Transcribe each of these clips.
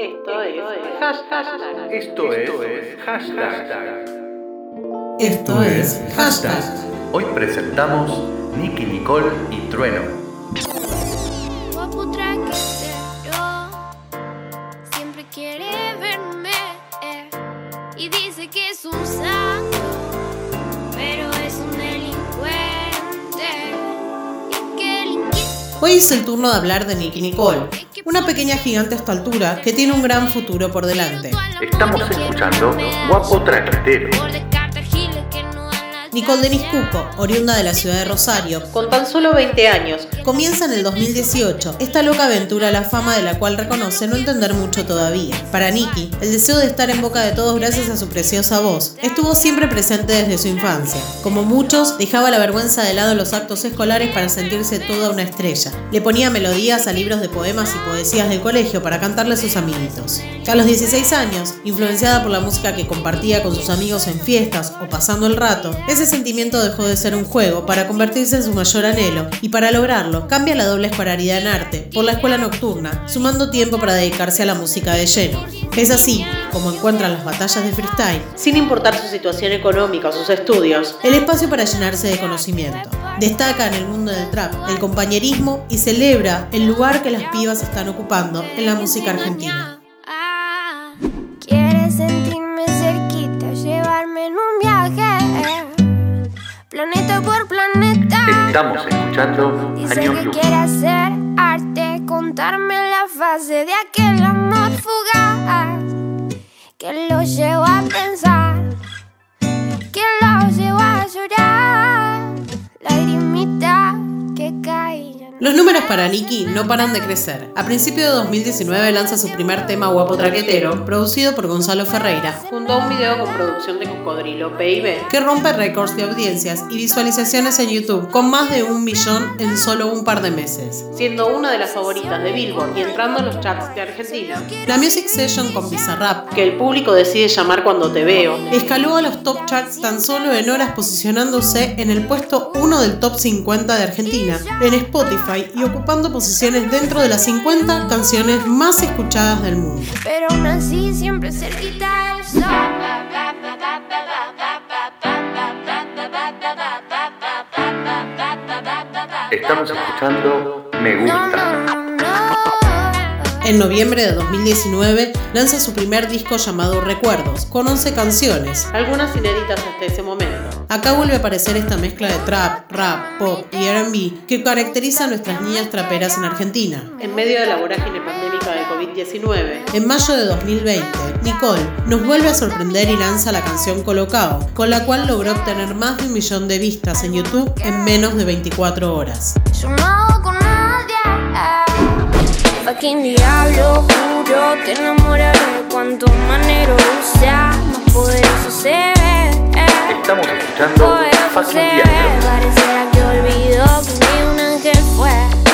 Esto es hashtag. Esto es hashtag. Esto es hashtag. Hoy presentamos Nicky Nicole y Trueno. Guapo traquetero, siempre quiere verme y dice que es un santo, pero es un delincuente. Y que el Hoy es el turno de hablar de Nicky Nicole, una pequeña gigante a esta altura que tiene un gran futuro por delante. Estamos escuchando Guapo Traquetero. Nicole Denis Cuco, oriunda de la ciudad de Rosario, Con tan solo 20 años, comienza en el 2018 esta loca aventura a la fama de la cual reconoce no entender mucho todavía. Para Nicky, el deseo de estar en boca de todos gracias a su preciosa voz estuvo siempre presente desde su infancia. Como muchos, dejaba la vergüenza de lado en los actos escolares para sentirse toda una estrella. Le ponía melodías a libros de poemas y poesías del colegio para cantarle a sus amiguitos. A los 16 años, influenciada por la música que compartía con sus amigos en fiestas o pasando el rato, ese sentimiento dejó de ser un juego para convertirse en su mayor anhelo y para lograrlo cambia la doble escolaridad en arte por la escuela nocturna, sumando tiempo para dedicarse a la música de lleno. Es así como encuentran las batallas de freestyle sin importar su situación económica o sus estudios, el espacio para llenarse de conocimiento. Destaca en el mundo del trap el compañerismo y celebra el lugar que las pibas están ocupando en la música argentina. Estamos escuchando Dice que quiere hacer arte, contarme la fase de aquel amor fugaz que lo llevó a pensar, Los números para Nicky no paran de crecer. A principios de 2019 lanza su primer tema Guapo Traquetero, producido por Gonzalo Ferreira, junto a un video con producción de Cocodrilo PIB. que rompe récords de audiencias y visualizaciones en YouTube, con más de un millón en solo un par de meses. Siendo una de las favoritas de Billboard y entrando en los charts de Argentina, La Music Session con Bizarrap que el público decide llamar cuando te veo, escaló a los top charts tan solo en horas posicionándose en el puesto 1 del top 50 de Argentina, en Spotify y ocupando posiciones dentro de las 50 canciones más escuchadas del mundo. Pero aún así siempre cerquita del sol. Estamos escuchando Me No, Gusta. En noviembre de 2019 lanza su primer disco llamado Recuerdos, con 11 canciones. algunas inéditas hasta ese momento. Acá vuelve a aparecer esta mezcla de trap, rap, pop y RB que caracteriza a nuestras niñas traperas en Argentina. En medio de la vorágine pandémica de COVID-19, En mayo de 2020, Nicole nos vuelve a sorprender y lanza la canción Colocao, con la cual logró obtener más de un millón de vistas en YouTube en menos de 24 horas. Fucking diablo, juro, te enamoraré cuanto manero sea, más poderoso se ve. Estamos escuchando Fucking Diablo. pareciera que olvidó que ni un ángel fue.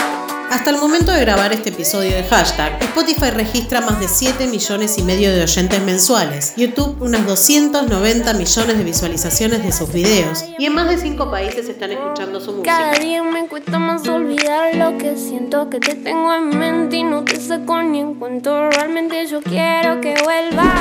Hasta el momento de grabar este episodio de hashtag, Spotify registra más de 7 millones y medio de oyentes mensuales, YouTube unas 290 millones de visualizaciones de sus videos, y en más de 5 países están escuchando su Cada música. día me cuesta más olvidar lo que siento que te tengo en mente y no te saco ni en cuento. Realmente yo quiero que vuelva.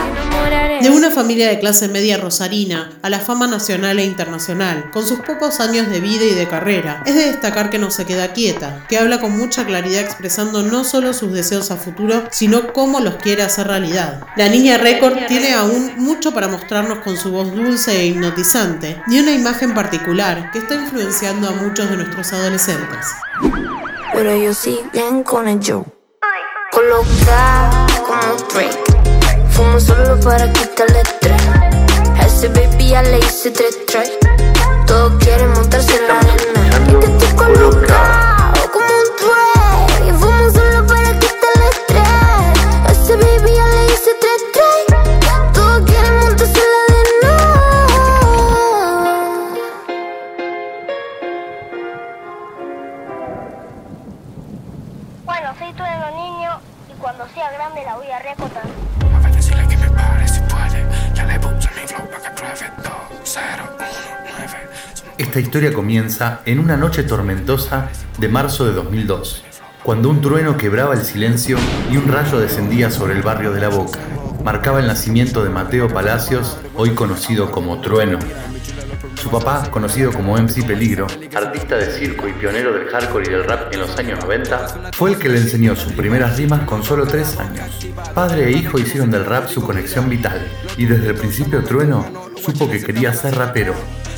De una familia de clase media rosarina a la fama nacional e internacional, con sus pocos años de vida y de carrera, es de destacar que no se queda quieta, que habla con mucha claridad expresando no solo sus deseos a futuro, sino cómo los quiere hacer realidad. La niña récord tiene aún mucho para mostrarnos con su voz dulce e hipnotizante, y una imagen particular que está influenciando a muchos de nuestros adolescentes. Pero ellos siguen con el show. Coloca como Drake. Fumo solo para quitarle estrés. A ese baby ya le hice tres tries. Todos quieren montarse en la arena. Y que estoy colocado Esta historia comienza en una noche tormentosa de marzo de 2002. cuando un trueno quebraba el silencio y un rayo descendía sobre el barrio de la Boca. Marcaba el nacimiento de Mateo Palacios, hoy conocido como Trueno. Su papá, conocido como MC Peligro, artista de circo y pionero del hardcore y del rap en los años 90, fue el que le enseñó sus primeras rimas con solo 3 años. Padre e hijo hicieron del rap su conexión vital, y desde el principio Trueno supo que quería ser rapero.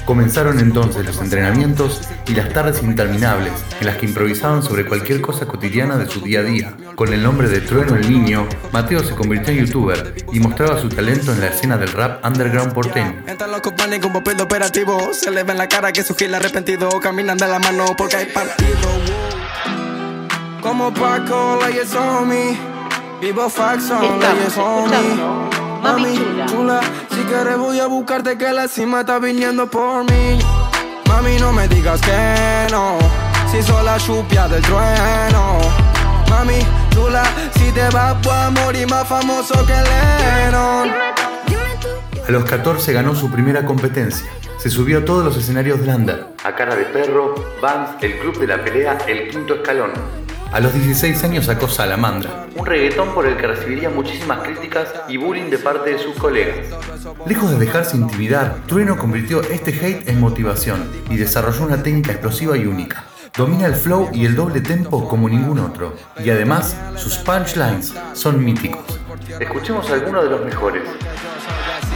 Comenzaron entonces los entrenamientos y las tardes interminables en las que improvisaban sobre cualquier cosa cotidiana de su día a día. Con el nombre de Trueno el Niño, Mateo se convirtió en youtuber y mostraba su talento en la escena del rap underground porteño. Entran los compañeros con papel de operativo. Se le ve en la cara que su gil arrepentido. Caminan de la mano porque hay partido. Como Paco, leyes on me. Vivo leyes on me. escuchando Mami Chula. Quieres voy a buscarte que la cima está viniendo por mí. Mami, no me digas que no. Si soy la chupia del trueno. Mami, chula, si te vas a morir más famoso que Lennon. A los 14 ganó su primera competencia. Se subió a todos los escenarios de Lander. A cara de perro, Vans, el club de la pelea, el quinto escalón. A los 16 años sacó Salamandra, un reggaetón por el que recibiría muchísimas críticas y bullying de parte de sus colegas. Lejos de dejarse intimidar, Trueno convirtió este hate en motivación y desarrolló una técnica explosiva y única. Domina el flow y el doble tempo como ningún otro, y además sus punchlines son míticos. Escuchemos algunos de los mejores.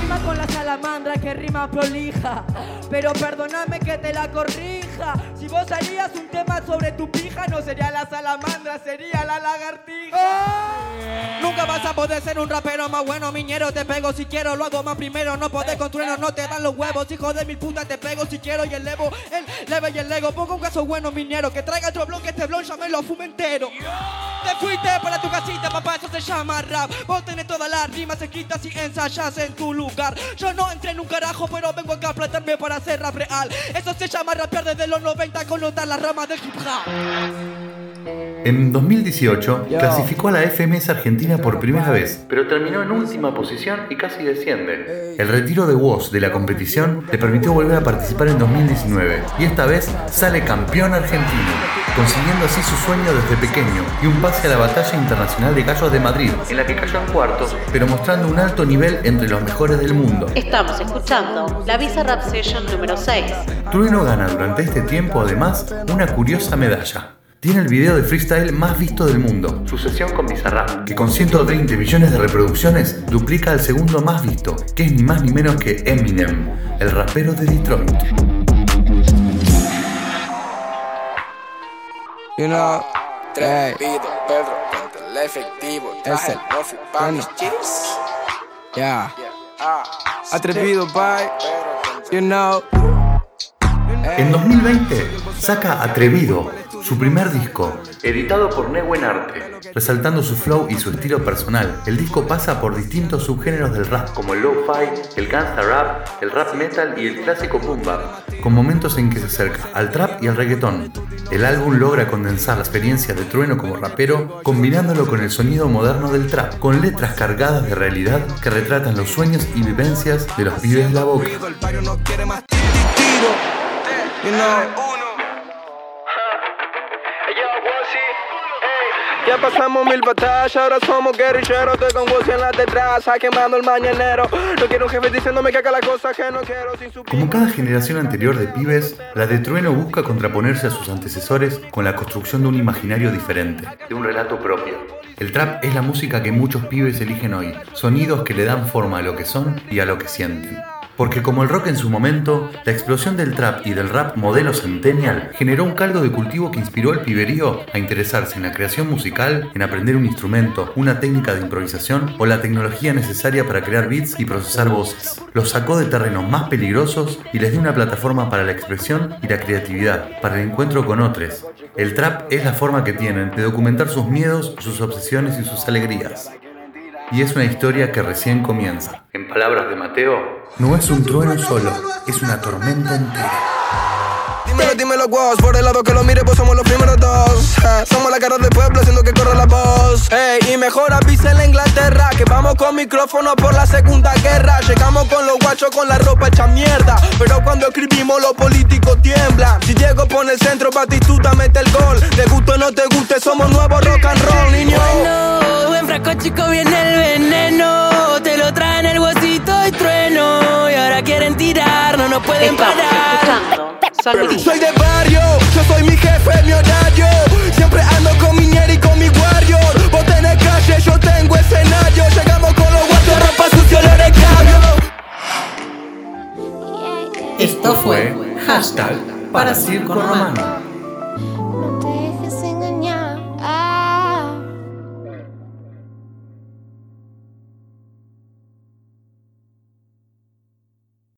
Rima con la salamandra que rima prolija Pero perdóname que te la corrija Si vos harías un tema sobre tu pija No sería la salamandra, sería la lagartija. Nunca vas a poder ser un rapero más bueno Miñero, te pego si quiero, lo hago más primero. No podés con trueno, no te dan los huevos. Hijo de mil puta, te pego si quiero Y elevo el leve y el ego. Pongo un caso bueno, minero Que traiga otro bloque, este blon ya me lo fume entero te fuiste para tu casita, papá, eso se llama rap. Vos tenés todas las rimas escritas y ensayas en tu lugar. Yo no entré en un carajo, pero vengo acá a plantarme para hacer rap real. Eso se llama rapear desde los 90 con notar las ramas del hip hop. En 2018 clasificó a la FMS Argentina por primera vez, pero terminó en última posición y casi desciende. El retiro de Woz de la competición le permitió volver a participar en 2019 y esta vez sale campeón argentino, consiguiendo así su sueño desde pequeño y un pase a la batalla internacional de gallos de Madrid, en la que cayó en cuartos, pero mostrando un alto nivel entre los mejores del mundo. Estamos escuchando la Visa Rap Session número 6. Trueno gana durante este tiempo además una curiosa medalla. Tiene el video de freestyle más visto del mundo, su sesión con Bizarrap, que con 120 millones de reproducciones duplica al segundo más visto, que es ni más ni menos que Eminem, el rapero de Detroit. You know, Trevido, Pedro, el efectivo, traje no fui pa' mis chips. Yeah. Atrevido, bye. You know. En 2020 saca Atrevido, su primer disco, editado por Neuen Arte, resaltando su flow y su estilo personal. El disco pasa por distintos subgéneros del rap, como el lo-fi, el gangsta rap, el rap metal y el clásico boom bap, con momentos en que se acerca al trap y al reggaetón. El álbum logra condensar la experiencia de Trueno como rapero, combinándolo con el sonido moderno del trap, con letras cargadas de realidad que retratan los sueños y vivencias de los pibes de la boca. Ya pasamos mil batallas, ahora somos guerrilleros. Estoy con Woz en la detrás, quemando el mañanero. No quiero un jefe diciéndome que haga la cosa que no quiero sin su Como cada generación anterior de pibes, la de Trueno busca contraponerse a sus antecesores con la construcción de un imaginario diferente, de un relato propio. El trap es la música que muchos pibes eligen hoy, sonidos que le dan forma a lo que son y a lo que sienten. Porque como el rock en su momento, la explosión del trap y del rap modelo centennial generó un caldo de cultivo que inspiró al piberío a interesarse en la creación musical, en aprender un instrumento, una técnica de improvisación o la tecnología necesaria para crear beats y procesar voces. Los sacó de terrenos más peligrosos y les dio una plataforma para la expresión y la creatividad, para el encuentro con otros. El trap es la forma que tienen de documentar sus miedos, sus obsesiones y sus alegrías. Y es una historia que recién comienza. En palabras de Mateo, no es un trueno solo, es una tormenta entera. Dímelo, dímelo, guas, por el lado que lo mire, pues somos los primeros dos. Eh, somos la cara del pueblo haciendo que corra la voz. Ey, y mejor avisen en Inglaterra que vamos con micrófono por la segunda guerra. Llegamos con los guachos con la ropa hecha mierda. Pero cuando escribimos, los políticos tiemblan. Si Diego pone el centro, Batistuta mete el gol. Te guste o no te guste, somos nuevos rock and roll, niño. Bueno, chico viene el veneno. Te lo traen el huesito y trueno. Y ahora quieren tirar, no nos pueden Estamos parar. escuchando. Soy de barrio, yo soy mi jefe, mi horario. Siempre ando con mi ñera y con mi warrior. Vos tenés calle, yo tengo escenario. Llegamos con los guachos, ropa sucio, olor de cambio. Esto fue hashtag para Circo Romano.